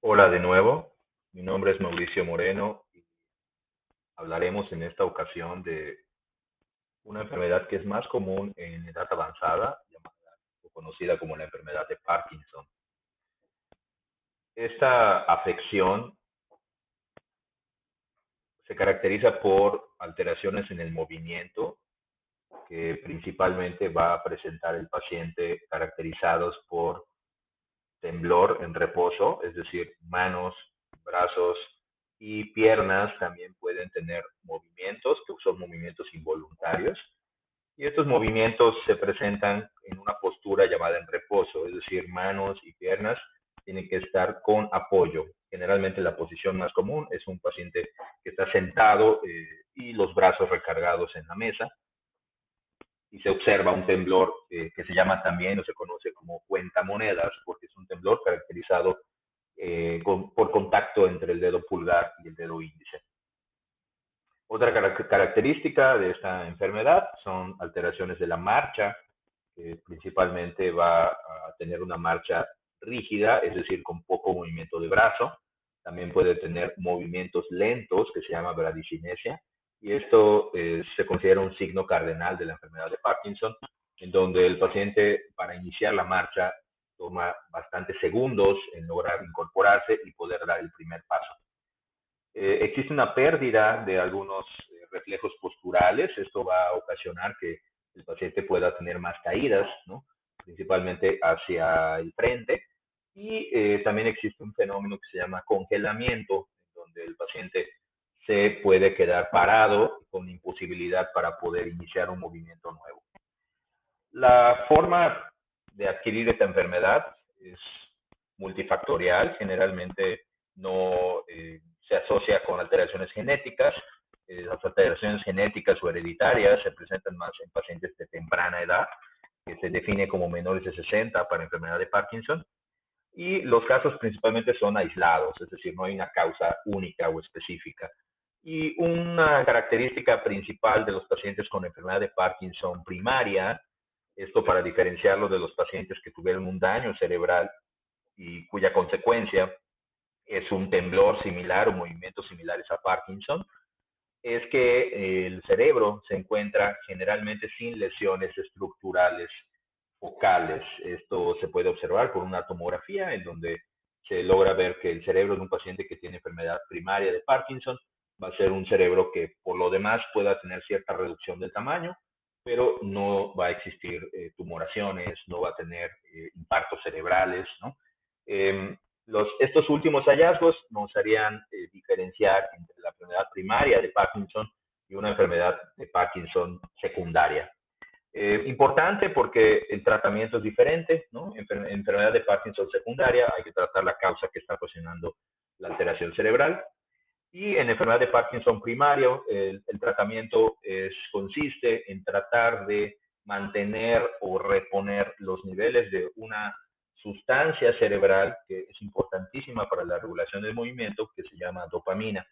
Hola de nuevo, mi nombre es Mauricio Moreno y hablaremos en esta ocasión de una enfermedad que es más común en edad avanzada, conocida como la enfermedad de Parkinson. Esta afección se caracteriza por alteraciones en el movimiento que principalmente va a presentar el paciente caracterizados por temblor en reposo, es decir, manos, brazos y piernas también pueden tener movimientos, que son movimientos involuntarios. Y estos movimientos se presentan en una postura llamada en reposo, es decir, manos y piernas tienen que estar con apoyo. Generalmente la posición más común es un paciente que está sentado eh, y los brazos recargados en la mesa y se observa un temblor eh, que se llama también o se conoce como cuenta monedas, eh, por contacto entre el dedo pulgar y el dedo índice. Otra característica de esta enfermedad son alteraciones de la marcha, principalmente va a tener una marcha rígida, es decir, con poco movimiento de brazo. También puede tener movimientos lentos, que se llama bradicinesia, y esto eh, se considera un signo cardenal de la enfermedad de Parkinson, en donde el paciente para iniciar la marcha toma bastantes segundos en lograr incorporarse y poder dar el primer paso. Eh, existe una pérdida de algunos eh, reflejos posturales, esto va a ocasionar que el paciente pueda tener más caídas, ¿no? principalmente hacia el frente, y también existe un fenómeno que se llama congelamiento, en donde el paciente se puede quedar parado con imposibilidad para poder iniciar un movimiento nuevo. La forma de adquirir esta enfermedad es multifactorial, generalmente no eh, se asocia con alteraciones genéticas. Eh, las alteraciones genéticas o hereditarias se presentan más en pacientes de temprana edad, que se define como menores de 60 para enfermedad de Parkinson. Y los casos principalmente son aislados, es decir, no hay una causa única o específica. Y una característica principal de los pacientes con enfermedad de Parkinson primaria, esto para diferenciarlo de los pacientes que tuvieron un daño cerebral y cuya consecuencia es un temblor similar o movimientos similares a Parkinson, es que el cerebro se encuentra generalmente sin lesiones estructurales focales. Esto se puede observar por una tomografía en donde se logra ver que el cerebro de un paciente que tiene enfermedad primaria de Parkinson va a ser un cerebro que por lo demás pueda tener cierta reducción del tamaño, pero no va a existir eh, tumoraciones, no va a tener eh, impactos cerebrales, ¿no? Em, los, estos últimos hallazgos nos harían eh, diferenciar entre la enfermedad primaria de Parkinson y una enfermedad de Parkinson secundaria. importante porque el tratamiento es diferente, ¿no? En enfermedad de Parkinson secundaria hay que tratar la causa que está ocasionando la alteración cerebral y en enfermedad de Parkinson primario, el, tratamiento consiste en tratar de mantener o reponer los niveles de una sustancia cerebral que es importantísima para la regulación del movimiento, que se llama dopamina.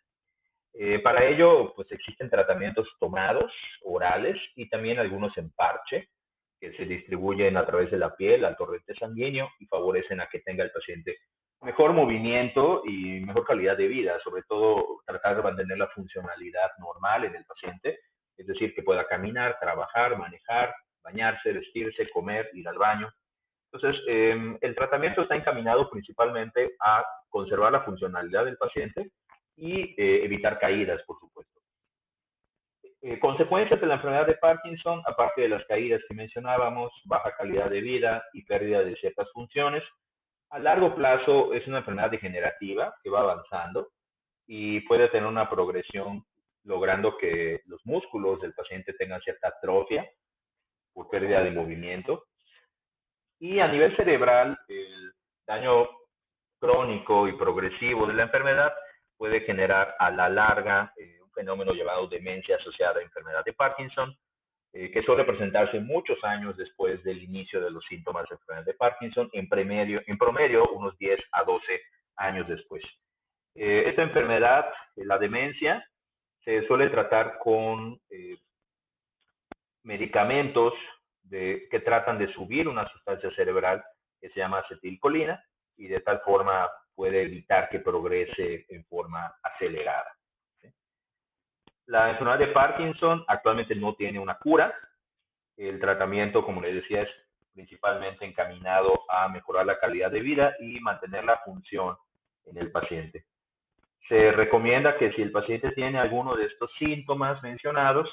Eh, para ello, pues existen tratamientos tomados, orales, y también algunos en parche, que se distribuyen a través de la piel al torrente sanguíneo y favorecen a que tenga el paciente mejor movimiento y mejor calidad de vida, sobre todo tratar de mantener la funcionalidad normal en el paciente, es decir, que pueda caminar, trabajar, manejar, bañarse, vestirse, comer, ir al baño. Entonces, em, el tratamiento está encaminado principalmente a conservar la funcionalidad del paciente y eh, evitar caídas, por supuesto. Eh, consecuencias de la enfermedad de Parkinson, aparte de las caídas que mencionábamos, baja calidad de vida y pérdida de ciertas funciones, a largo plazo es una enfermedad degenerativa que va avanzando y puede tener una progresión logrando que los músculos del paciente tengan cierta atrofia por pérdida de movimiento. Y a nivel cerebral, el daño crónico y progresivo de la enfermedad puede generar a la larga eh, un fenómeno llamado demencia asociada a enfermedad de Parkinson, eh, que suele presentarse muchos años después del inicio de los síntomas de de Parkinson, en, promedio, unos 10 a 12 años después. Eh, esta enfermedad, eh, la demencia, se suele tratar con medicamentos que tratan de subir una sustancia cerebral que se llama acetilcolina y de tal forma puede evitar que progrese en forma acelerada. La enfermedad de Parkinson actualmente no tiene una cura. El tratamiento, como les decía, es principalmente encaminado a mejorar la calidad de vida y mantener la función en el paciente. Se recomienda que si el paciente tiene alguno de estos síntomas mencionados,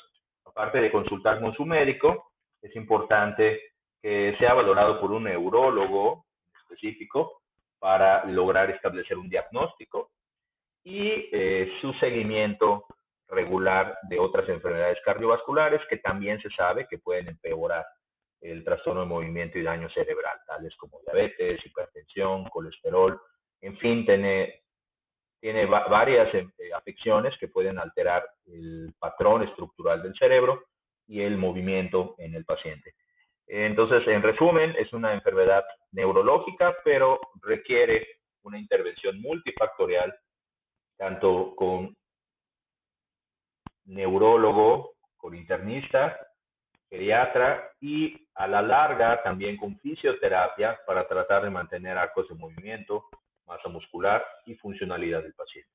aparte de consultar con su médico, es importante que sea valorado por un neurólogo específico para lograr establecer un diagnóstico y eh, su seguimiento regular de otras enfermedades cardiovasculares que también se sabe que pueden empeorar el trastorno de movimiento y daño cerebral, tales como diabetes, hipertensión, colesterol, en fin, tiene, tiene varias eh, afecciones que pueden alterar el patrón estructural del cerebro y el movimiento en el paciente. Entonces, en resumen, es una enfermedad neurológica, pero requiere una intervención multifactorial, tanto con neurólogo, con internista, pediatra y a la larga también con fisioterapia para tratar de mantener arcos de movimiento, masa muscular y funcionalidad del paciente.